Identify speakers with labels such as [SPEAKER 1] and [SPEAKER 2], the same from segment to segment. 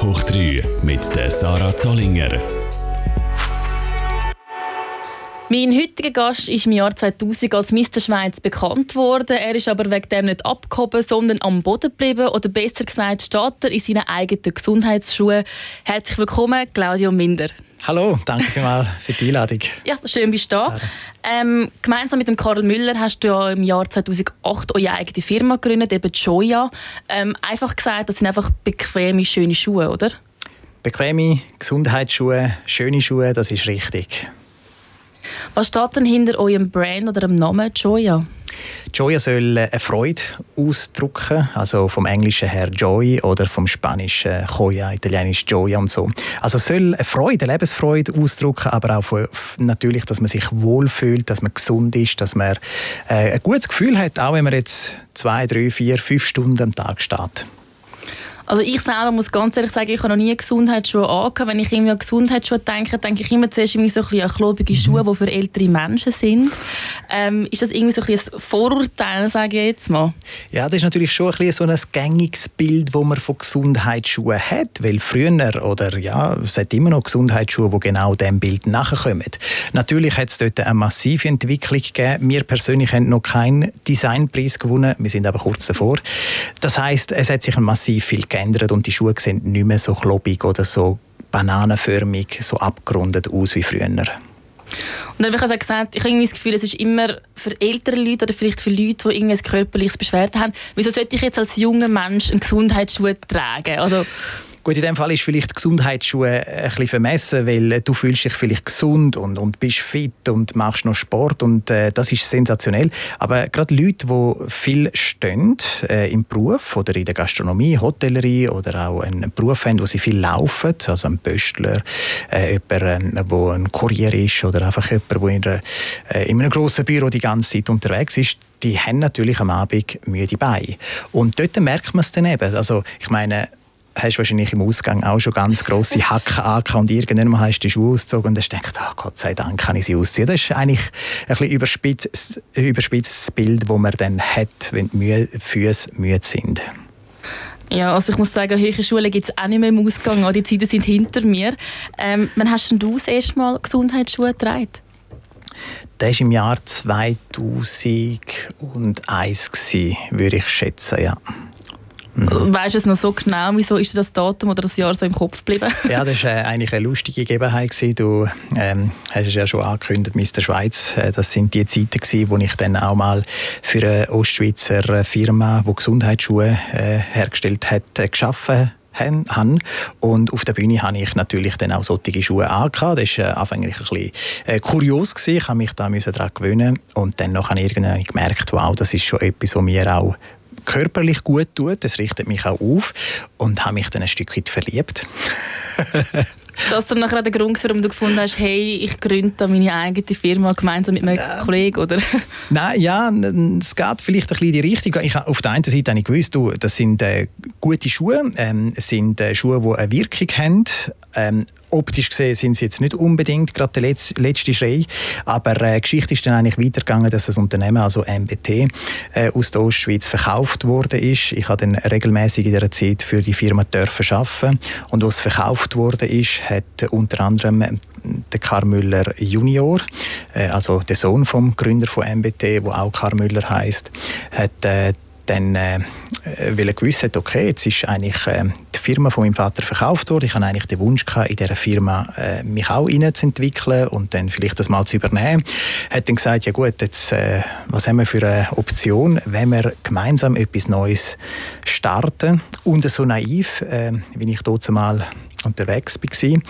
[SPEAKER 1] Top hoch 3 mit der Sarah Zollinger.
[SPEAKER 2] Mein heutiger Gast ist im Jahr 2000 als Mr. Schweiz bekannt worden. Er ist aber wegen dem nicht abgehoben, sondern am Boden geblieben. Oder besser gesagt, steht er in seinen eigenen Gesundheitsschuhen. Herzlich willkommen, Claudio Minder.
[SPEAKER 3] Hallo, danke vielmals für die Einladung.
[SPEAKER 2] Ja, schön bist du da. Ähm, gemeinsam mit dem Karl Müller hast du ja im Jahr 2008 eure eigene Firma gegründet, eben Joya. Ähm, einfach gesagt, das sind einfach bequeme, schöne Schuhe, oder?
[SPEAKER 3] Bequeme Gesundheitsschuhe, schöne Schuhe, das ist richtig.
[SPEAKER 2] Was steht denn hinter eurem Brand oder dem Namen Joya?
[SPEAKER 3] Joya soll eine Freude ausdrücken, also vom Englischen her Joy oder vom Spanischen Joya, Italienisch Joya und so. Also soll eine Freude, eine Lebensfreude ausdrücken, aber auch natürlich, dass man sich wohlfühlt, dass man gesund ist, dass man äh, ein gutes Gefühl hat, auch wenn man jetzt zwei, drei, vier, fünf Stunden am Tag steht.
[SPEAKER 2] Also ich selber muss ganz ehrlich sagen, ich habe noch nie Gesundheitsschuhe angehabt. Wenn ich irgendwie an Gesundheitsschuhe denke, denke ich immer zuerst irgendwie so ein bisschen an klobige Schuhe, die für ältere Menschen sind. Ähm, ist das irgendwie so ein, bisschen ein Vorurteil, sage ich jetzt mal?
[SPEAKER 3] Ja, das ist natürlich schon ein, bisschen so ein gängiges Bild, das man von Gesundheitsschuhen hat. Weil früher, oder ja, es hat immer noch Gesundheitsschuhe, die genau diesem Bild nachkommen. Natürlich hat es dort eine massive Entwicklung gegeben. Wir persönlich haben noch keinen Designpreis gewonnen. Wir sind aber kurz davor. Das heißt, es hat sich massiv viel gegeben geändert und die Schuhe sehen nicht mehr so klobig oder so bananenförmig, so abgerundet aus wie früher. Und
[SPEAKER 2] dann habe ich also gesagt, ich habe das Gefühl, es ist immer für ältere Leute oder vielleicht für Leute, die irgendwie ein körperliches Beschwerden haben. Wieso sollte ich jetzt als junger Mensch einen Gesundheitsschuh tragen? Also,
[SPEAKER 3] Gut, in dem Fall ist vielleicht Gesundheitsschuhe ein bisschen vermessen, weil du fühlst dich vielleicht gesund und, und bist fit und machst noch Sport und äh, das ist sensationell. Aber gerade Leute, die viel stehen äh, im Beruf oder in der Gastronomie, Hotellerie oder auch einen Beruf haben, wo sie viel laufen, also ein Böstler, äh, jemand, äh, ein Kurier ist oder einfach jemand, der in, einer, äh, in einem grossen Büro die ganze Zeit unterwegs ist, die haben natürlich am Abend müde Beine. Und dort merkt man es dann eben. Also ich meine, hast wahrscheinlich im Ausgang auch schon ganz grosse Hacken angehabt und irgendwann hast du die Schuhe ausgezogen und hast gedacht, oh Gott sei Dank kann ich sie ausziehen. Das ist eigentlich ein bisschen überspitztes, überspitztes Bild, das man dann hat, wenn die Füße müde sind.
[SPEAKER 2] Ja, also ich muss sagen, höhere Schulen gibt es auch nicht mehr im Ausgang. Die Zeiten sind hinter mir. Ähm, wann hast du das erste Mal Gesundheitsschuhe getragen?
[SPEAKER 3] Das war im Jahr 2001, würde ich schätzen, ja.
[SPEAKER 2] Mhm. Weißt du es noch so genau? Wieso ist das Datum oder das Jahr so im Kopf geblieben?
[SPEAKER 3] ja, das war äh, eigentlich eine lustige Gegebenheit. Du ähm, hast es ja schon angekündigt, Mr. Schweiz. Äh, das sind die Zeiten, gewesen, wo ich dann auch mal für eine Ostschweizer Firma, die Gesundheitsschuhe äh, hergestellt hat, äh, geschaffen habe. Und auf der Bühne habe ich natürlich dann auch solche Schuhe angehabt. Das war äh, anfänglich ein bisschen äh, kurios. Gewesen. Ich musste mich daran gewöhnen. Und dann habe ich irgendwann gemerkt, wow, das ist schon etwas, was mir auch körperlich gut tut. Das richtet mich auch auf und habe mich dann ein Stück weit verliebt.
[SPEAKER 2] Ist das dann nachher der Grund, warum du gefunden hast, hey, ich gründe meine eigene Firma gemeinsam mit meinem äh, Kollegen, oder?
[SPEAKER 3] Nein, ja, es geht vielleicht ein bisschen in die Richtung. Ich, auf der einen Seite habe ich gewusst, du, das sind äh, gute Schuhe, ähm, sind äh, Schuhe, die eine Wirkung haben, ähm, optisch gesehen sind sie jetzt nicht unbedingt gerade der letzte Schrei, aber äh, Geschichte ist dann eigentlich weitergegangen, dass das Unternehmen, also MBT, äh, aus der Ostschweiz verkauft wurde ist. Ich habe dann regelmäßig in dieser Zeit für die Firma dürfen arbeiten und was verkauft wurde ist, hat unter anderem äh, der Karl Müller Junior, äh, also der Sohn vom Gründer von MBT, wo auch Karl Müller heißt, hat äh, dann, äh, weil er gewusst hat, okay, jetzt ist eigentlich äh, die Firma von meinem Vater verkauft worden. Ich hatte eigentlich den Wunsch gehabt, in dieser Firma äh, mich auch entwickeln und dann vielleicht das mal zu übernehmen. Er hat dann gesagt, ja gut, jetzt, äh, was haben wir für eine Option, wenn wir gemeinsam etwas Neues starten und so naiv, äh, wie ich dort mal unterwegs war,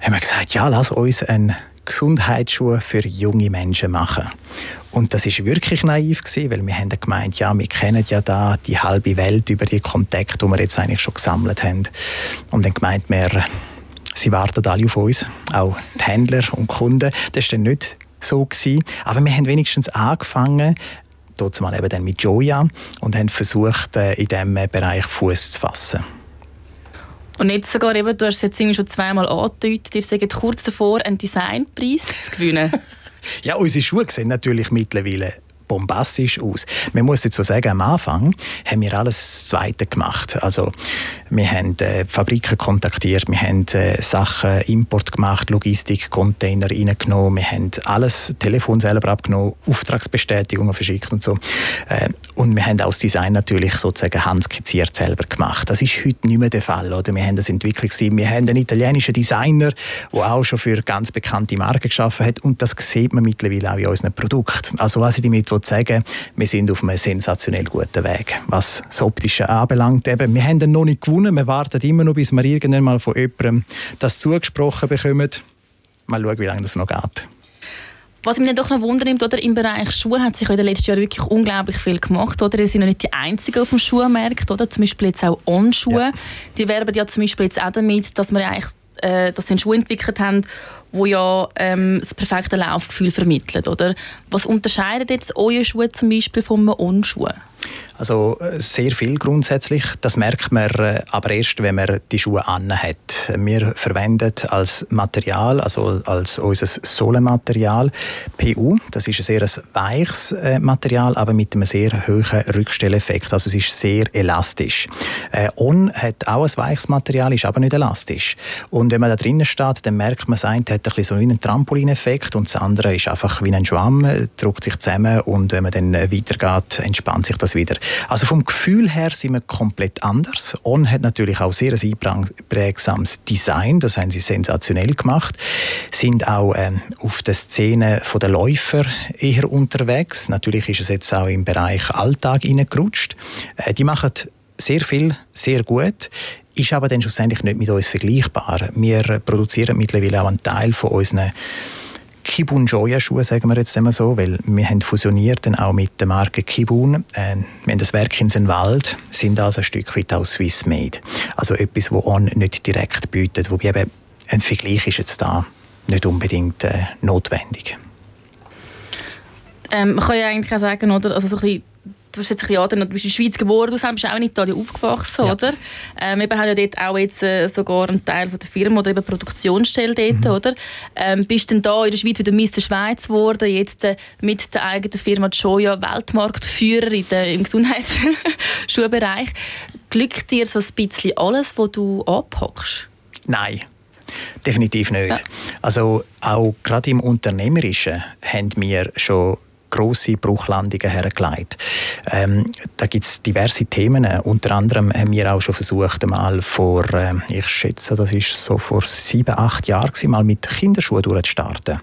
[SPEAKER 3] haben wir gesagt, ja, lass uns einen Gesundheitsschuhe für junge Menschen machen. Und das ist wirklich naiv gewesen, weil wir haben gemeint, ja, wir kennen ja da die halbe Welt über die Kontakte, die wir jetzt eigentlich schon gesammelt haben. Und dann gemeint wir, sie warten alle auf uns, auch die Händler und Kunden. Das war dann nicht so gewesen. Aber wir haben wenigstens angefangen, dort mal eben dann mit Joya und haben versucht, äh, in diesem Bereich Fuß zu fassen.
[SPEAKER 2] Und jetzt sogar eben, du hast es jetzt schon zweimal angedeutet, ihr seid kurz davor, einen Designpreis zu gewinnen.
[SPEAKER 3] Ja, unsere Schuhe sehen natürlich mittlerweile bombastisch aus. Man muss so sagen, am Anfang haben wir alles Zweite gemacht. Also wir haben äh, Fabriken kontaktiert, wir haben äh, Sachen, Import gemacht, Logistik, Container reingenommen, wir haben alles, Telefon selber abgenommen, Auftragsbestätigungen verschickt und so. Äh, und wir haben auch das Design natürlich sozusagen handskizziert selber gemacht. Das ist heute nicht mehr der Fall. Oder? Wir haben das Entwicklungsteam, wir haben einen italienischen Designer, der auch schon für ganz bekannte Marken geschaffen hat und das sieht man mittlerweile auch in unseren Produkten. Also was ich damit sagen wir sind auf einem sensationell guten Weg, was das Optische anbelangt. Eben, wir haben noch nicht gewonnen, wir warten immer noch, bis wir irgendwann mal von jemandem das zugesprochen bekommen. Mal schauen, wie lange das noch geht.
[SPEAKER 2] Was mich dann doch noch wundert, oder im Bereich Schuhe hat sich in den letzten Jahren wirklich unglaublich viel gemacht. Oder? Ihr seid ja nicht die Einzigen auf dem Schuhmarkt. Oder? Zum Beispiel jetzt auch On-Schuhe. Ja. Die werben ja zum Beispiel jetzt auch damit, dass wir eigentlich äh, dass sie einen Schuh entwickelt haben, wo ja ähm, das perfekte Laufgefühl vermittelt, oder? Was unterscheidet jetzt eure Schuhe zum Beispiel von einem On-Schuh?
[SPEAKER 3] Also äh, sehr viel grundsätzlich. Das merkt man äh, aber erst, wenn man die Schuhe hat. Wir verwenden als Material, also als unser Sohlenmaterial, PU. Das ist ein sehr weiches äh, Material, aber mit einem sehr hohen Rückstelleffekt. Also es ist sehr elastisch. On hat auch ein weiches Material, ist aber nicht elastisch. Und wenn man da drinnen steht, dann merkt man, das eine hat ein bisschen so einen Trampolineffekt und das andere ist einfach wie ein Schwamm, drückt sich zusammen und wenn man dann weitergeht, entspannt sich das wieder. Also vom Gefühl her sind wir komplett anders. On hat natürlich auch sehr ein einprägsames Design, das haben sie sensationell gemacht. Sind auch ähm, auf der Szene der Läufer eher unterwegs. Natürlich ist es jetzt auch im Bereich Alltag hineingerutscht. Äh, die machen sehr viel, sehr gut ist aber dann schlussendlich nicht mit uns vergleichbar. Wir produzieren mittlerweile auch einen Teil von unseren Kibun Joya Schuhe, sagen wir jetzt einmal so, weil wir haben fusioniert dann auch mit der Marke Kibun. Äh, wir haben das Werk in Senwald, sind also ein Stück weit auch Swiss made. Also etwas, wo On nicht direkt bietet, wo eben ein Vergleich ist jetzt da nicht unbedingt äh, notwendig.
[SPEAKER 2] Ähm, man kann ja eigentlich auch sagen, oder, also so ein bisschen du bist jetzt ein du bist in der Schweiz geboren, du bist auch in Italien aufgewachsen, ja. oder? Ähm, wir haben ja dort auch jetzt äh, sogar einen Teil von der Firma oder eben Produktionsstelle dort, mhm. oder? Ähm, bist dann da in der Schweiz wieder Mr. Schweiz geworden, jetzt äh, mit der eigenen Firma Joya Weltmarktführer in der, im Gesundheitsschuhbereich. Glückt dir so ein bisschen alles, was du anpackst?
[SPEAKER 3] Nein. Definitiv nicht. Ja. Also auch gerade im Unternehmerischen haben wir schon grosse Bruchlandungen hergelegt. Ähm, da gibt es diverse Themen. Unter anderem haben wir auch schon versucht, mal vor, äh, ich schätze, das ist so vor sieben, acht Jahren, mal mit Kinderschuhen durchzustarten.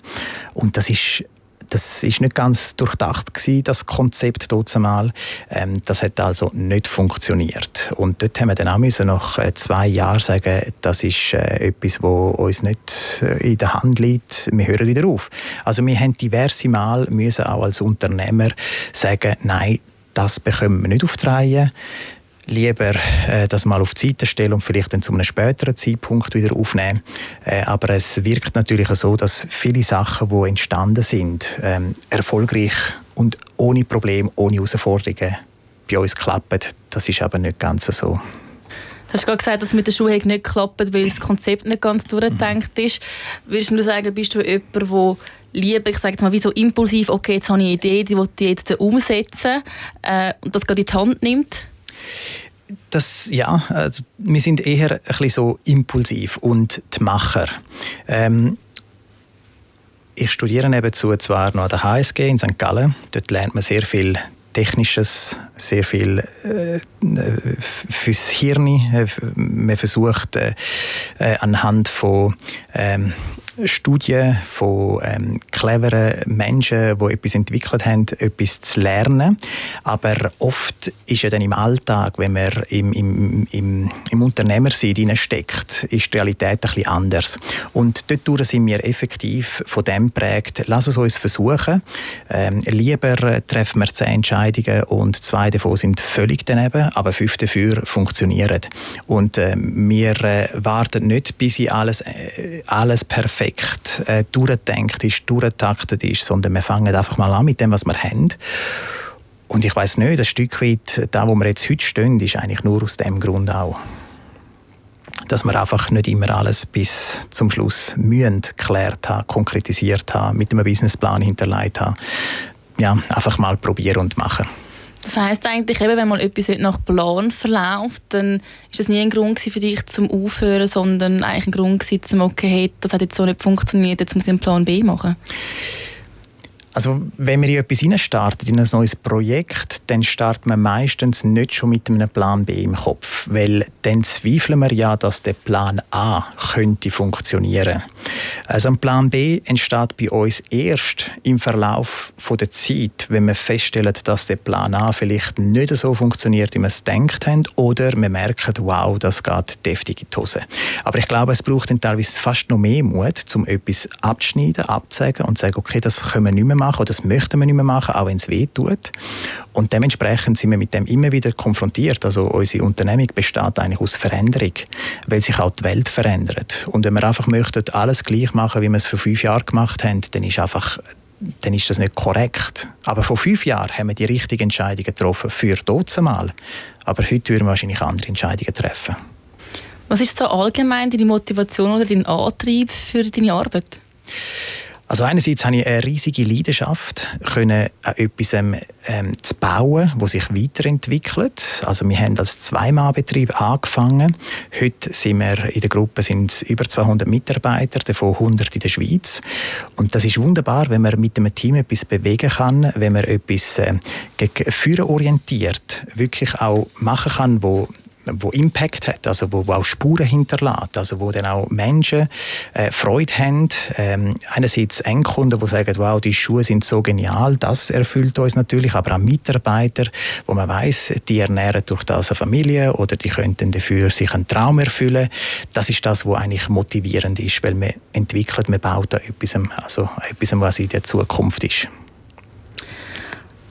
[SPEAKER 3] Und das ist das ist nicht ganz durchdacht gewesen, das Konzept dort. Ähm, das hat also nicht funktioniert. Und dort haben wir dann auch müssen nach äh, zwei Jahren sagen, das ist äh, etwas, wo uns nicht äh, in der Hand liegt. Wir hören wieder auf. Also wir haben diverse Mal müssen auch als Unternehmer sagen, nein, das bekommen wir nicht auf die Reihe lieber äh, das mal auf die Seite stellen und vielleicht dann zu einem späteren Zeitpunkt wieder aufnehmen. Äh, aber es wirkt natürlich so, dass viele Sachen, die entstanden sind, ähm, erfolgreich und ohne Problem, ohne Herausforderungen bei uns klappen. Das ist aber nicht ganz so.
[SPEAKER 2] Du hast gerade gesagt, dass mit der Schuhe nicht klappt, weil das Konzept nicht ganz durchgedacht mhm. ist. Würdest du sagen, bist du jemand, der lieber, ich sage mal, wie so impulsiv, okay, jetzt habe ich eine Idee, die will ich jetzt umsetzen äh, und das gerade in die Hand nimmt?
[SPEAKER 3] Das, ja, also wir sind eher ein bisschen so impulsiv und die Macher. Ähm, ich studiere nebenzu zwar noch an der HSG in St. Gallen. Dort lernt man sehr viel Technisches, sehr viel äh, fürs Hirn. Man versucht äh, äh anhand von ähm, Studien von ähm, cleveren Menschen, die etwas entwickelt haben, etwas zu lernen. Aber oft ist ja dann im Alltag, wenn man im, im, im, im Unternehmersein steckt, ist die Realität ein bisschen anders. Und dort sind wir effektiv von dem prägt, lass es uns versuchen. Ähm, lieber treffen wir zehn Entscheidungen und zwei davon sind völlig daneben, aber fünf dafür funktionieren. Und äh, wir äh, warten nicht, bis sie alles, äh, alles perfekt perfekt äh, durchdenkt ist, durchtaktet ist, sondern wir fangen einfach mal an mit dem, was wir haben. Und ich weiß nicht, ein Stück weit, da wo wir jetzt heute stehen, ist eigentlich nur aus dem Grund auch. Dass wir einfach nicht immer alles bis zum Schluss mühen geklärt haben, konkretisiert haben, mit einem Businessplan hinterlegt haben. ja, einfach mal probieren und machen.
[SPEAKER 2] Das heisst eigentlich, eben, wenn mal etwas nicht nach Plan verläuft, dann ist das nie ein Grund für dich zum Aufhören, sondern eigentlich ein Grund zum okay, hey, das hat jetzt so nicht funktioniert, jetzt muss ich einen Plan B machen.
[SPEAKER 3] Also wenn man in etwas startet, in ein neues Projekt, dann startet man meistens nicht schon mit einem Plan B im Kopf, weil dann zweifeln wir ja, dass der Plan A könnte funktionieren. Also ein Plan B entsteht bei uns erst im Verlauf der Zeit, wenn wir feststellen, dass der Plan A vielleicht nicht so funktioniert, wie wir es gedacht haben, oder wir merken, wow, das geht deftig in die Hose. Aber ich glaube, es braucht dann teilweise fast noch mehr Mut, um etwas abzuschneiden, abzusagen und zu sagen, okay, das können wir nicht mehr machen oder das möchten wir nicht mehr machen, auch wenn es weh tut. Und dementsprechend sind wir mit dem immer wieder konfrontiert. Also unsere Unternehmung besteht eigentlich aus Veränderung, weil sich auch die Welt verändert. Und wenn wir einfach möchten, alles gleich machen, wie wir es vor fünf Jahren gemacht haben, dann ist einfach dann ist das nicht korrekt. Aber vor fünf Jahren haben wir die richtigen Entscheidungen getroffen für mal. Aber heute würden wir wahrscheinlich andere Entscheidungen treffen.
[SPEAKER 2] Was ist so allgemein deine Motivation oder dein Antrieb für deine Arbeit?
[SPEAKER 3] Also einerseits habe ich eine riesige Leidenschaft, können an etwas ähm, zu bauen, das sich weiterentwickelt. Also wir haben als Zweimann-Betrieb angefangen. Heute sind wir in der Gruppe sind über 200 Mitarbeiter, davon 100 in der Schweiz. Und das ist wunderbar, wenn man mit einem Team etwas bewegen kann, wenn man etwas äh, gegen Führen orientiert, wirklich auch machen kann, wo wo Impact hat, also wo, wo auch Spuren hinterlässt, also wo dann auch Menschen äh, Freude haben. Ähm, einerseits Endkunden, die sagen, wow, die Schuhe sind so genial, das erfüllt uns natürlich, aber auch Mitarbeiter, wo man weiß, die ernähren durch das eine Familie oder die könnten dafür sich einen Traum erfüllen. Das ist das, was eigentlich motivierend ist, weil man entwickelt, man baut an etwas, also etwas, was in der Zukunft ist.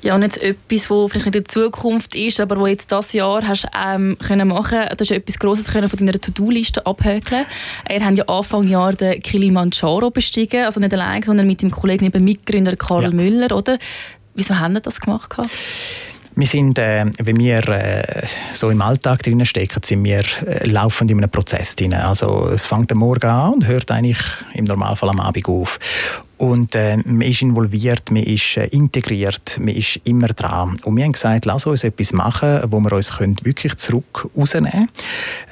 [SPEAKER 2] Ja, jetzt etwas, was vielleicht in der Zukunft ist, aber wo jetzt das Jahr hast ähm, können machen, du hast etwas Grosses können von deiner To-Do-Liste abhökeln. Ihr habt ja Anfang Jahr den Kilimanjaro bestiegen, also nicht allein, sondern mit dem Kollegen, eben Mitgründer Karl ja. Müller, oder? Wieso haben Sie das gemacht?
[SPEAKER 3] Wir sind, äh, wenn wir äh, so im Alltag drinnen stecken, sind wir äh, laufend in einem Prozess drin. Also es fängt am Morgen an und hört eigentlich im Normalfall am Abend auf. Und äh, man ist involviert, man ist äh, integriert, man ist immer dran. Und wir haben gesagt, lass uns etwas machen, wo wir uns können wirklich zurück rausnehmen können.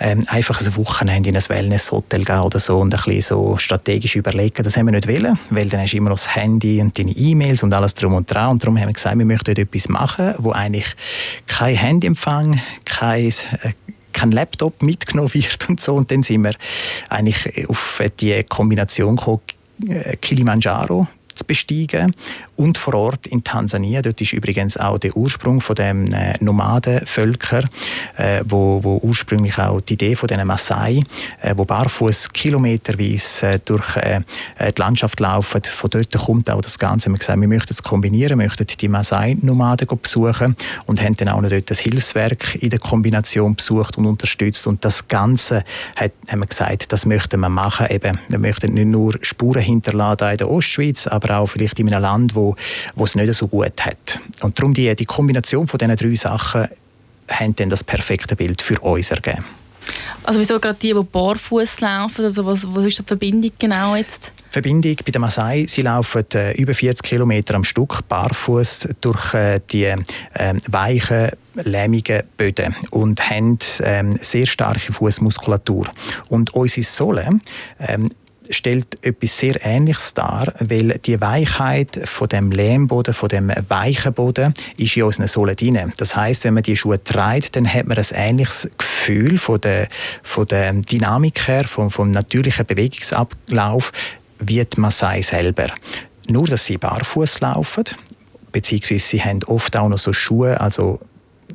[SPEAKER 3] Ähm, einfach ein Wochenende in ein Wellness-Hotel gehen oder so und ein bisschen so strategisch überlegen. Das haben wir nicht wollen, weil dann hast du immer noch das Handy und deine E-Mails und alles drum und dran. Und darum haben wir gesagt, wir möchten etwas machen, wo eigentlich kein Handyempfang, kein äh, kein Laptop mitgenommen wird und so. Und dann sind wir eigentlich auf die Kombination gekommen, Kilimanjaro zu besteigen und vor Ort in Tansania. Dort ist übrigens auch der Ursprung von dem äh, Nomadenvölker, äh, wo, wo ursprünglich auch die Idee von den Maasai, äh, wo barfuß kilometerweise äh, durch äh, die Landschaft laufen. Von dort kommt auch das Ganze. Wir haben gesagt, wir möchten es kombinieren, möchten die Maasai-Nomaden besuchen und haben dann auch noch dort das Hilfswerk in der Kombination besucht und unterstützt. Und das Ganze hat, haben wir gesagt, das möchten wir machen. Eben, wir möchten nicht nur Spuren hinterladen in der Ostschweiz, aber auch vielleicht in einem Land, wo wo, es nicht so gut hat. Und darum die, die Kombination von diesen drei Sachen haben dann das perfekte Bild für uns ergeben.
[SPEAKER 2] Also wieso gerade die, die barfuß laufen? Also was, was ist die Verbindung genau jetzt?
[SPEAKER 3] Verbindung bei den Maasai, sie laufen äh, über 40 Kilometer am Stück barfuß durch äh, die äh, weichen lähmigen Böden und haben ähm, sehr starke Fußmuskulatur. Und unsere Sohle ähm, stellt etwas sehr Ähnliches dar, weil die Weichheit von dem Lehmboden, von dem weichen Boden, ist in unseren Sohlen drin. Das heißt, wenn man die Schuhe trägt, dann hat man ein ähnliches Gefühl von der, von der Dynamik her, vom, vom natürlichen Bewegungsablauf, wie die Maasai selber. Nur, dass sie barfuß laufen, beziehungsweise sie haben oft auch noch so Schuhe, also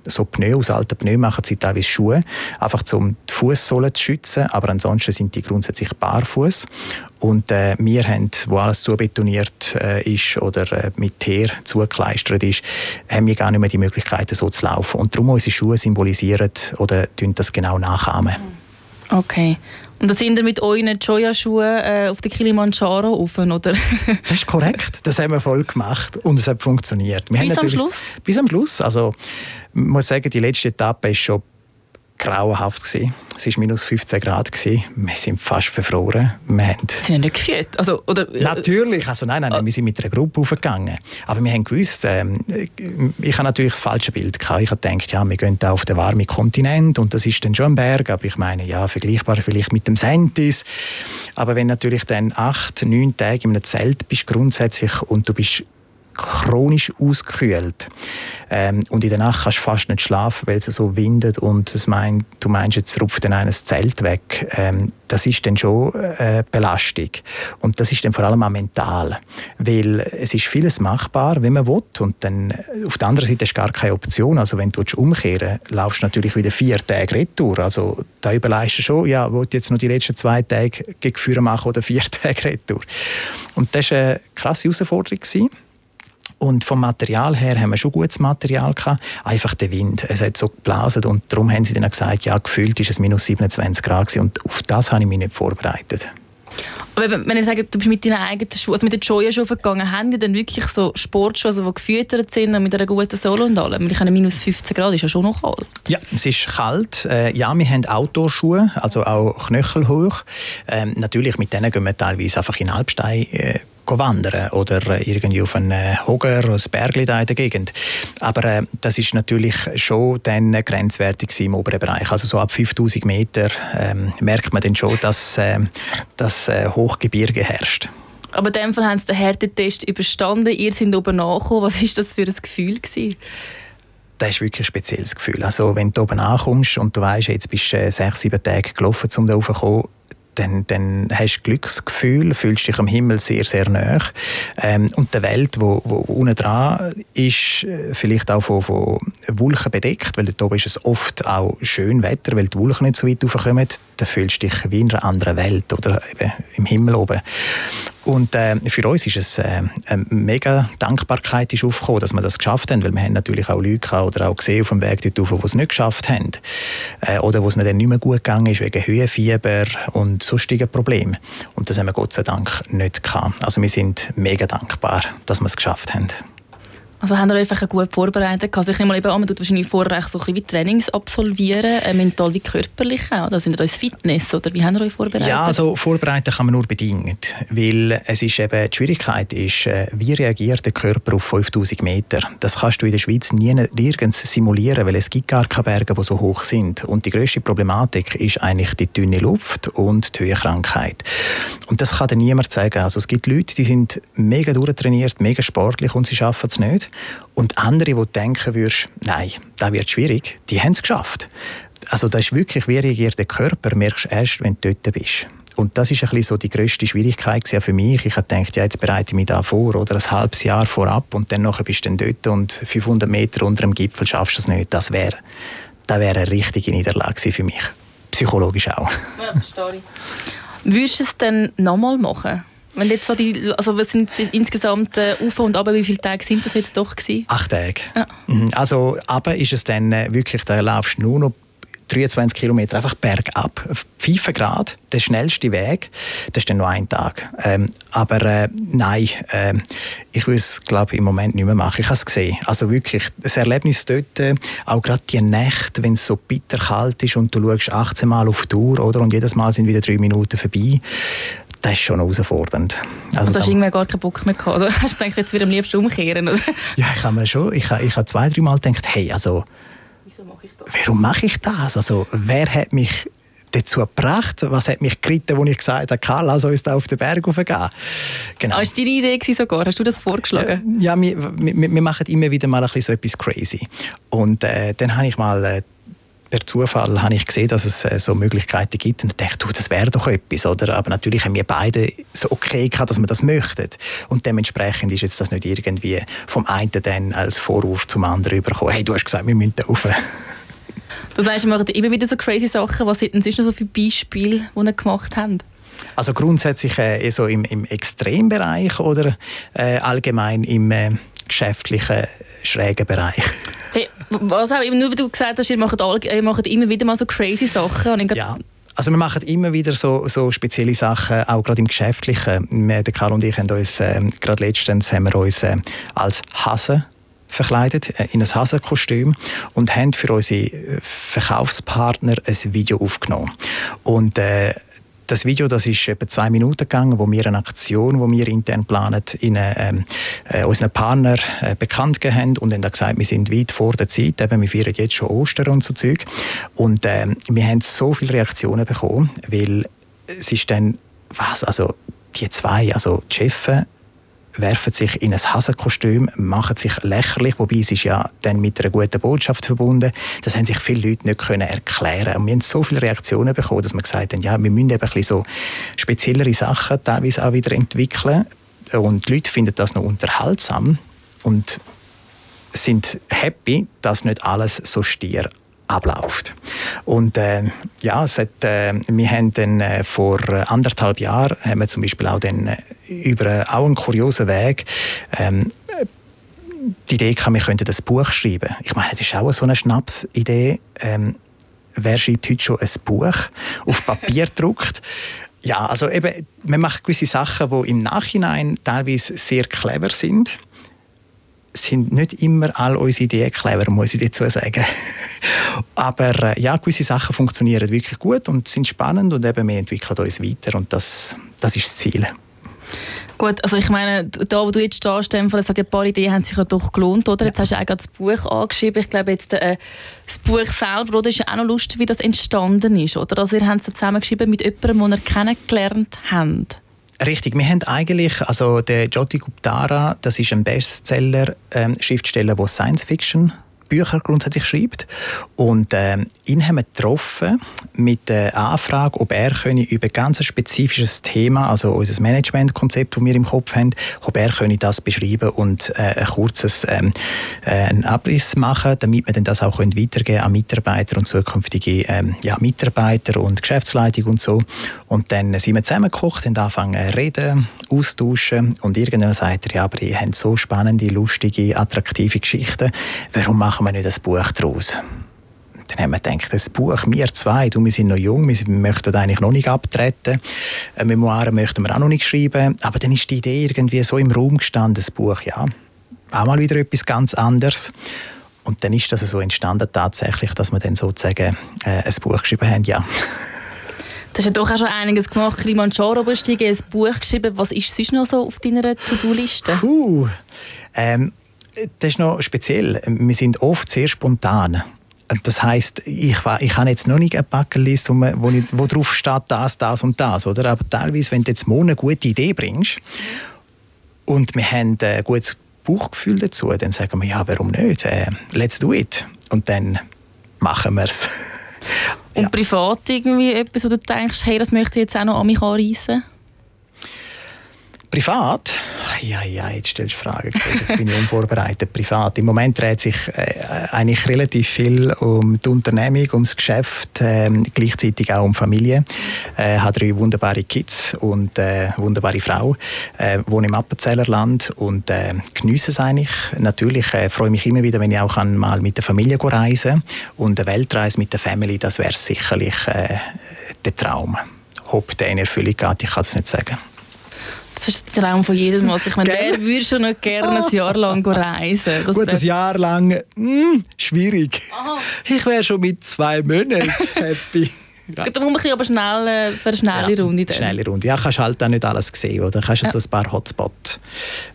[SPEAKER 3] so Pneu, aus alten Pneu machen sie teilweise Schuhe, einfach um die Fußsohlen zu schützen, aber ansonsten sind die grundsätzlich barfuß. Und äh, wir haben, wo alles zubetoniert äh, ist oder äh, mit Teer zugekleistert ist, haben wir gar nicht mehr die Möglichkeit, so zu laufen. Und darum unsere Schuhe symbolisieren oder das genau nachahmen.
[SPEAKER 2] Okay. Und da sind wir mit euren Joya-Schuhen äh, auf den Kilimanjaro rauf, oder?
[SPEAKER 3] das ist korrekt. Das haben wir voll gemacht und es hat funktioniert.
[SPEAKER 2] Wir bis am Schluss?
[SPEAKER 3] Bis am Schluss. Also, muss sagen, die letzte Etappe ist schon grauenhaft. Gewesen. Es war minus 15 Grad. Gewesen. Wir sind fast verfroren. Wir haben
[SPEAKER 2] Sie haben nicht gefühlt? Also, oder,
[SPEAKER 3] Natürlich. Also nein, nein, nein, wir sind mit einer Gruppe aufgegangen. Aber wir haben gewusst, ähm, ich habe natürlich das falsche Bild gehabt. Ich habe gedacht, ja, wir gehen da auf den warmen Kontinent und das ist dann schon ein Berg. Aber ich meine, ja, vergleichbar vielleicht mit dem Sentis. Aber wenn natürlich dann acht, neun Tage in einem Zelt bist grundsätzlich und du bist chronisch ausgekühlt. Ähm, und in der Nacht kannst du fast nicht schlafen, weil es so windet und es mein, du meinst, jetzt rupft dann ein Zelt weg. Ähm, das ist dann schon äh, Belastung. Und das ist dann vor allem auch mental. Weil es ist vieles machbar, wenn man will. Und dann äh, auf der anderen Seite du gar keine Option. Also wenn du umkehren willst, laufst du natürlich wieder vier Tage retour. Also da überlegst du schon, ja, will jetzt noch die letzten zwei Tage gegen machen oder vier Tage retour. Und das war eine krasse Herausforderung. Gewesen. Und vom Material her haben wir schon gutes Material gehabt. Einfach der Wind. Es hat so geblasen und darum haben sie dann gesagt, ja, gefühlt ist es minus 27 Grad gewesen. und auf das habe ich mich nicht vorbereitet.
[SPEAKER 2] Aber wenn ihr sagt, du bist mit deinen eigenen Schuhen, also mit den Joya schon gegangen, haben die dann wirklich so Sportschuhe, also die gefüttert sind und mit einer guten Sohle und allem? Ich habe minus 15 Grad, ist ja schon noch kalt.
[SPEAKER 3] Ja, es ist kalt. Äh, ja, wir haben Outdoor-Schuhe, also auch knöchelhoch. Ähm, natürlich, mit denen gehen wir teilweise einfach in Alpstein äh, wandern oder irgendwie auf einen Hoger, ein Bergli da in der Gegend. Aber äh, das ist natürlich schon dann grenzwertig im oberen Bereich. Also so ab 5000 Meter ähm, merkt man dann schon, dass äh, das äh, Hochgebirge herrscht.
[SPEAKER 2] Aber in dem Fall haben Sie den Härtetest überstanden. Ihr seid oben nachgekommen. Was war das für ein Gefühl? Gewesen?
[SPEAKER 3] das ist wirklich ein spezielles Gefühl. Also wenn du oben ankommst und du weißt, jetzt bist du äh, sechs, sieben Tage gelaufen, um da raufzukommen, dann, dann hast du Glücksgefühl, fühlst dich am Himmel sehr, sehr nah. Ähm, und die Welt, wo, wo unten dran ist, äh, vielleicht auch von, von Wolken bedeckt, weil dort oben ist es oft auch schön Wetter, weil die Wolken nicht so weit raufkommen, dann fühlst du dich wie in einer anderen Welt oder eben im Himmel oben. Und äh, für uns ist es äh, eine mega Dankbarkeit ist aufgekommen, dass wir das geschafft haben, weil wir haben natürlich auch Leute gehabt, oder auch gesehen auf dem Weg dort die es nicht geschafft haben äh, oder wo es dann nicht mehr gut gegangen ist wegen Höhenfieber und sonstigen Problemen. Und das haben wir Gott sei Dank nicht gehabt. Also wir sind mega dankbar, dass wir es geschafft haben.
[SPEAKER 2] Also haben ihr einfach gut vorbereitet? Also ich nehme mal eben an, man tut wahrscheinlich vorher so ein bisschen wie Trainings absolvieren, äh, mental wie körperlich auch. Oder sind ihr ins Fitness oder wie haben ihr euch vorbereitet?
[SPEAKER 3] Ja, also vorbereiten kann man nur bedingt, weil es ist eben, die Schwierigkeit ist, äh, wie reagiert der Körper auf 5000 Meter? Das kannst du in der Schweiz nie nirgends simulieren, weil es gibt gar keine Berge, die so hoch sind. Und die grösste Problematik ist eigentlich die dünne Luft und die Höhenkrankheit. Und das kann dir niemand sagen. Also es gibt Leute, die sind mega durchtrainiert, mega sportlich und sie schaffen es nicht. Und andere, die denken würdest, nein, das wird schwierig, die haben es geschafft. Also das ist wirklich, wie reagiert der Körper, merkst du erst, wenn du dort bist. Und das ist ein so die grösste Schwierigkeit für mich. Ich gedacht, ja, jetzt bereite ich mich da vor, oder ein halbes Jahr vorab und dann bist du dann dort und 500 Meter unter dem Gipfel schaffst du es nicht. Das wäre das wär eine richtige Niederlage für mich. Psychologisch auch. Ja,
[SPEAKER 2] verstehe Würdest du es dann nochmal machen? Wenn jetzt so die, also was sind insgesamt äh, Auf und Ab, wie viele Tage sind das jetzt doch gewesen?
[SPEAKER 3] Acht Tage. Ja. Mhm. Also ab ist es dann äh, wirklich, da laufst du nur noch 23 Kilometer einfach bergab, 5 Grad, der schnellste Weg, das ist dann nur ein Tag. Ähm, aber äh, nein, äh, ich würde es glaube im Moment nicht mehr machen. Ich habe es gesehen. Also wirklich, das Erlebnis dort, äh, auch gerade die Nächte, wenn es so bitter kalt ist und du schaust 18 Mal auf die Uhr, oder, und jedes Mal sind wieder drei Minuten vorbei das ist schon herausfordernd.
[SPEAKER 2] Also, also hast du irgendwie gar keinen Bock mehr gehabt? Oder hast du gedacht, jetzt wieder am liebsten umkehren? Oder?
[SPEAKER 3] Ja, ich habe mir schon, ich habe, ich habe zwei, drei Mal gedacht, hey, also, Wieso mache ich das? warum mache ich das? Also, wer hat mich dazu gebracht? Was hat mich geritten, als ich gesagt habe, Karl, lass uns da auf den Berg raufgehen?
[SPEAKER 2] Genau. Ah, deine Idee sogar? Hast du das vorgeschlagen?
[SPEAKER 3] Ja, wir, wir, wir, machen immer wieder mal ein bisschen so etwas crazy. Und äh, dann habe ich mal äh, per Zufall habe ich gesehen, dass es äh, so Möglichkeiten gibt und dachte, du, das wäre doch etwas, oder? Aber natürlich haben wir beide so okay gehabt, dass wir das möchten. Und dementsprechend ist jetzt das nicht irgendwie vom einen dann als Vorwurf zum anderen überkommen. Hey, du hast gesagt, wir müssen da rauf.
[SPEAKER 2] Du sagst, wir machen immer wieder so crazy Sachen. Was sind denn sonst noch so viele Beispiele, die ihr gemacht habt?
[SPEAKER 3] Also grundsätzlich äh, so im, im Extrembereich oder äh, allgemein im äh, geschäftlichen, schrägen Bereich?
[SPEAKER 2] Was auch immer, nur wie du gesagt hast, ihr macht, all, ihr macht immer wieder mal so crazy Sachen.
[SPEAKER 3] ja. Also wir machen immer wieder so, so spezielle Sachen, auch gerade im Geschäftlichen. der Karl und ich haben uns, äh, gerade letztens haben wir uns äh, als Hase verkleidet in ein Hasenkostüm und haben für unsere äh, Verkaufspartner ein Video aufgenommen. Und äh, das Video das ist etwa zwei Minuten gegangen, wo wir eine Aktion, die wir intern planen, in, ähm, äh, unseren Partner äh, bekannt haben und haben gesagt, wir sind weit vor der Zeit, eben, wir feiern jetzt schon Ostern und so Zeug. Und äh, wir haben so viele Reaktionen bekommen, weil es ist dann, was, also die zwei, also die Chefs, werfen sich in ein Hasenkostüm, machen sich lächerlich, wobei es ist ja dann mit einer guten Botschaft verbunden. Das haben sich viele Leute nicht können erklären. Und wir haben so viele Reaktionen bekommen, dass wir gesagt haben, ja, wir müssen eben ein so speziellere Sachen teilweise auch wieder entwickeln. Und die Leute finden das noch unterhaltsam und sind happy, dass nicht alles so stier abläuft. Und äh, ja, es hat, äh, wir haben dann äh, vor anderthalb Jahren haben wir zum Beispiel auch dann, äh, über äh, auch einen kuriosen Weg ähm, die Idee gehabt, wir könnten das Buch schreiben. Ich meine, das ist auch so eine Schnapsidee. Ähm, wer schreibt heute schon ein Buch auf Papier druckt? Ja, also eben, man macht gewisse Sachen, die im Nachhinein teilweise sehr clever sind sind nicht immer all unsere Ideen clever, muss ich dazu sagen. Aber äh, ja, gewisse Sachen funktionieren wirklich gut und sind spannend und eben wir entwickeln uns weiter und das, das ist das Ziel.
[SPEAKER 2] Gut, also ich meine, da wo du jetzt stehst, es hat ja ein paar Ideen, haben sich ja doch gelohnt, oder? Jetzt hast du ja auch das Buch angeschrieben. Ich glaube, jetzt äh, das Buch selber, oder, ist ja auch noch lustig, wie das entstanden ist, oder? Also ihr habt es zusammengeschrieben mit jemandem, den ihr kennengelernt habt.
[SPEAKER 3] Richtig, wir haben eigentlich, also der Jyoti Guptara, das ist ein Bestseller-Schriftsteller, ähm, der Science Fiction Bücher grundsätzlich schreibt. Und äh, ihn haben wir getroffen mit der Anfrage, ob er könne über ganz spezifisches Thema, also unser Managementkonzept, das wir im Kopf haben, ob er könne das beschreiben und äh, ein kurzes ähm, äh, einen Abriss machen, damit wir dann das auch können weitergeben an Mitarbeiter und zukünftige ähm, ja, Mitarbeiter und Geschäftsleitung und so. Und dann sind wir zusammengekocht, haben angefangen zu reden, austauschen und irgendwann sagt er, ja, aber ihr habt so spannende, lustige, attraktive Geschichten, warum machen wir nicht ein Buch daraus? Dann haben wir gedacht, das Buch, wir zwei, du, wir sind noch jung, wir möchten eigentlich noch nicht abtreten, Memoiren möchten wir auch noch nicht schreiben, aber dann ist die Idee irgendwie so im Raum gestanden, das Buch, ja, auch mal wieder etwas ganz anderes. Und dann ist das so entstanden tatsächlich, dass wir dann sozusagen äh, ein Buch geschrieben haben, ja.
[SPEAKER 2] Du hast ja doch auch schon einiges gemacht, Kilimanjaro bestiegen, ein Buch geschrieben. Was ist sonst noch so auf deiner To-Do-Liste?
[SPEAKER 3] Puh, ähm, das ist noch speziell. Wir sind oft sehr spontan. Das heißt, ich, ich habe jetzt noch nicht eine Bucketlist, wo, wo, wo drauf steht, das, das und das. Oder? Aber teilweise, wenn du jetzt mal eine gute Idee bringst und wir haben ein gutes Bauchgefühl dazu, dann sagen wir, ja, warum nicht? Äh, let's do it. Und dann machen wir es.
[SPEAKER 2] Und ja. privat irgendwie etwas, wo du denkst, hey, das möchte ich jetzt auch noch an mich anreissen?
[SPEAKER 3] Privat? Ja, ja, jetzt stellst du Fragen. Jetzt bin ich unvorbereitet. Privat. Im Moment dreht sich äh, eigentlich relativ viel um die Unternehmung, ums Geschäft, äh, gleichzeitig auch um Familie. Ich äh, habe drei wunderbare Kids und äh, wunderbare Frau. Äh, wohne im Appenzellerland und äh, genieße es eigentlich. Natürlich äh, freue mich immer wieder, wenn ich auch mal mit der Familie reisen kann. Und eine Weltreise mit der Family, das wäre sicherlich äh, der Traum. Ob der in Erfüllung geht, ich kann es nicht sagen.
[SPEAKER 2] Das ist der Traum von jedem. Also ich meine, wer würde schon noch gerne ein Jahr lang reisen?
[SPEAKER 3] Das Gut, ein Jahr lang, mh, hm, schwierig. Aha. Ich wäre schon mit zwei Monaten happy.
[SPEAKER 2] Ja. Da muss man aber schnell, äh, es eine schnelle ja, Runde. Dann.
[SPEAKER 3] Schnelle Runde. Ja, kannst halt auch nicht alles sehen, oder? Kannst du ja. so ein paar Hotspots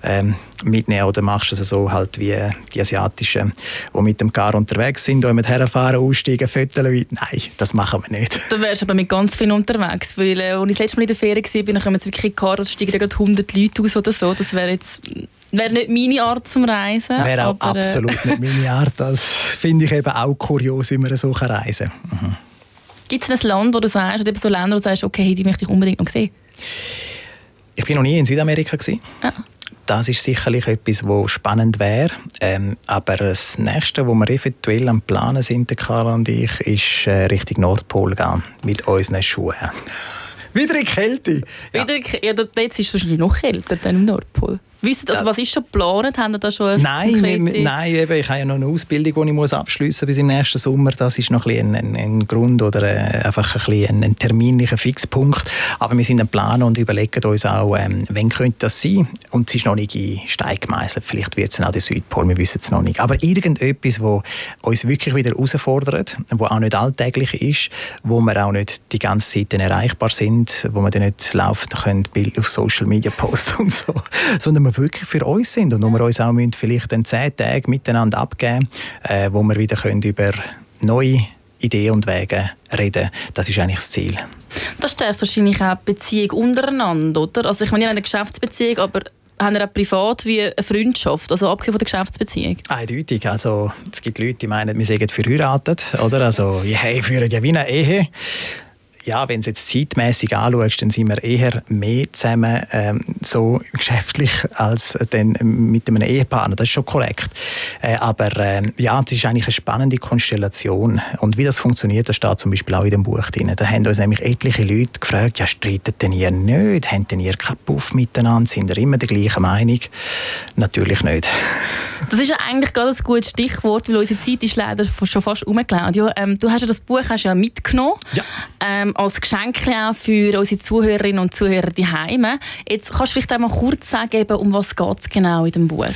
[SPEAKER 3] ähm, mitnehmen oder machst du es so halt wie die Asiatischen, die mit dem Car unterwegs sind, und mit herfahren, aussteigen, föteln. Nein, das machen wir nicht.
[SPEAKER 2] Da wärst du aber mit ganz vielen unterwegs, weil äh, als ich das letzte Mal in der Ferien war, dann kommen jetzt wirklich in Car und steigen gerade 100 Leute aus oder so. Das wäre jetzt wäre nicht meine Art zum Reisen.
[SPEAKER 3] Wäre auch aber, äh, absolut nicht meine Art. Das finde ich eben auch kurios, wie man so reisen kann. Mhm.
[SPEAKER 2] Gibt es ein Land, wo du sagst, oder so Länder, wo du sagst, okay, die möchte ich unbedingt noch sehen?
[SPEAKER 3] Ich bin noch nie in Südamerika. Ah. Das ist sicherlich etwas, was spannend wäre. Ähm, aber das Nächste, wo wir eventuell am Planen sind, Karl und ich, ist äh, Richtung Nordpol gehen mit unseren Schuhen. Wieder in Kälte.
[SPEAKER 2] Ja. Wieder, ja, jetzt ist es wahrscheinlich noch kälter dann im Nordpol. Wissen, also was ist schon geplant? Haben Sie da schon eine
[SPEAKER 3] Nein, wir, nein eben, ich habe ja noch eine Ausbildung, die ich muss abschließen bis im nächsten Sommer. Das ist noch ein, ein, ein Grund oder äh, einfach ein, ein, ein terminlicher Fixpunkt. Aber wir sind am Plan und überlegen uns auch, ähm, wann könnte das sein. Und es ist noch nicht in Stein gemeißelt. Vielleicht wird es auch der Südpol, wir wissen es noch nicht. Aber irgendetwas, wo uns wirklich wieder herausfordert, wo auch nicht alltäglich ist, wo wir auch nicht die ganze Zeit erreichbar sind, wo wir dann nicht laufend können Bilder auf Social Media posten und so, sondern wir wirklich für uns sind und wo wir uns auch vielleicht dann zehn Tage miteinander abgeben, äh, wo wir wieder können über neue Ideen und Wege reden. Das ist eigentlich das Ziel.
[SPEAKER 2] Das stärkt wahrscheinlich auch die Beziehung untereinander, oder? Also ich meine, ihr habt eine Geschäftsbeziehung, aber haben ihr auch privat wie eine Freundschaft, also abgesehen von der Geschäftsbeziehung?
[SPEAKER 3] Eindeutig. Also es gibt Leute, die meinen, wir seien verheiratet, oder? Also, hey, führen ja wie eine Ehe ja, wenn du jetzt zeitmäßig anschaust, dann sind wir eher mehr zusammen ähm, so geschäftlich als dann mit einem Ehepartner. Das ist schon korrekt. Äh, aber äh, ja, das ist eigentlich eine spannende Konstellation. Und wie das funktioniert, das steht zum Beispiel auch in dem Buch drin. Da haben uns nämlich etliche Leute gefragt, ja, streitet denn ihr nicht? Habt denn ihr keinen Puff miteinander? Sind ihr immer der gleichen Meinung? Natürlich nicht.
[SPEAKER 2] Das ist ja eigentlich gerade ein gutes Stichwort, weil unsere Zeit ist leider schon fast umgelaufen. Ja, ähm, du hast ja das Buch hast ja mitgenommen.
[SPEAKER 3] Ja.
[SPEAKER 2] Ähm, als Geschenk auch für unsere Zuhörerinnen und Zuhörer daheim. Jetzt kannst du vielleicht einmal kurz sagen, um was es genau in dem Buch?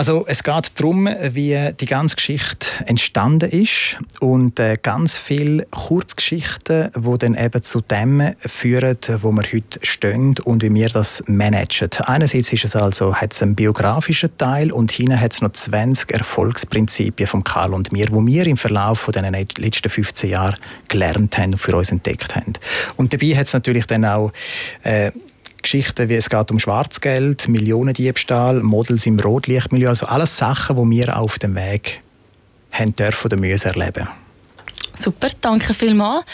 [SPEAKER 3] Also es geht darum, wie die ganze Geschichte entstanden ist und äh, ganz viele Kurzgeschichten, die dann eben zu dem führen, wo wir heute stehen und wie wir das managen. Einerseits ist es also, hat es einen biografischen Teil und hinten hat es noch 20 Erfolgsprinzipien von Karl und mir, wo wir im Verlauf von letzten 15 Jahren gelernt haben und für uns entdeckt haben. Und dabei hat es natürlich dann auch äh, Geschichten, wie es geht um Schwarzgeld, Millionendiebstahl, Models im Rotlichtmilieu, also alles Sachen, die wir auf dem Weg haben dürfen oder müssen erleben.
[SPEAKER 2] Super, danke vielmals.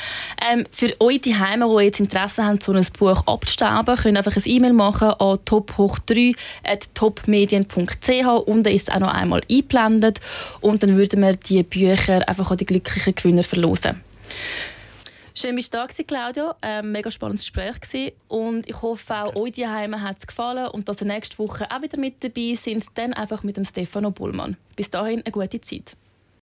[SPEAKER 2] Ähm, für euch die Heime, die jetzt Interesse haben, so ein Buch abzustauben, könnt einfach ein E-Mail machen an tophoch3.topmedien.ch. Unten ist es auch noch einmal eingeblendet und dann würden wir die Bücher einfach an die glücklichen Gewinner verlosen. Schön, dass du da Claudio. Ähm, mega spannendes Gespräch. Gewesen. Und ich hoffe, auch euch daheim hat es gefallen und dass ihr nächste Woche auch wieder mit dabei sind. Dann einfach mit dem Stefano Bullmann. Bis dahin eine gute Zeit.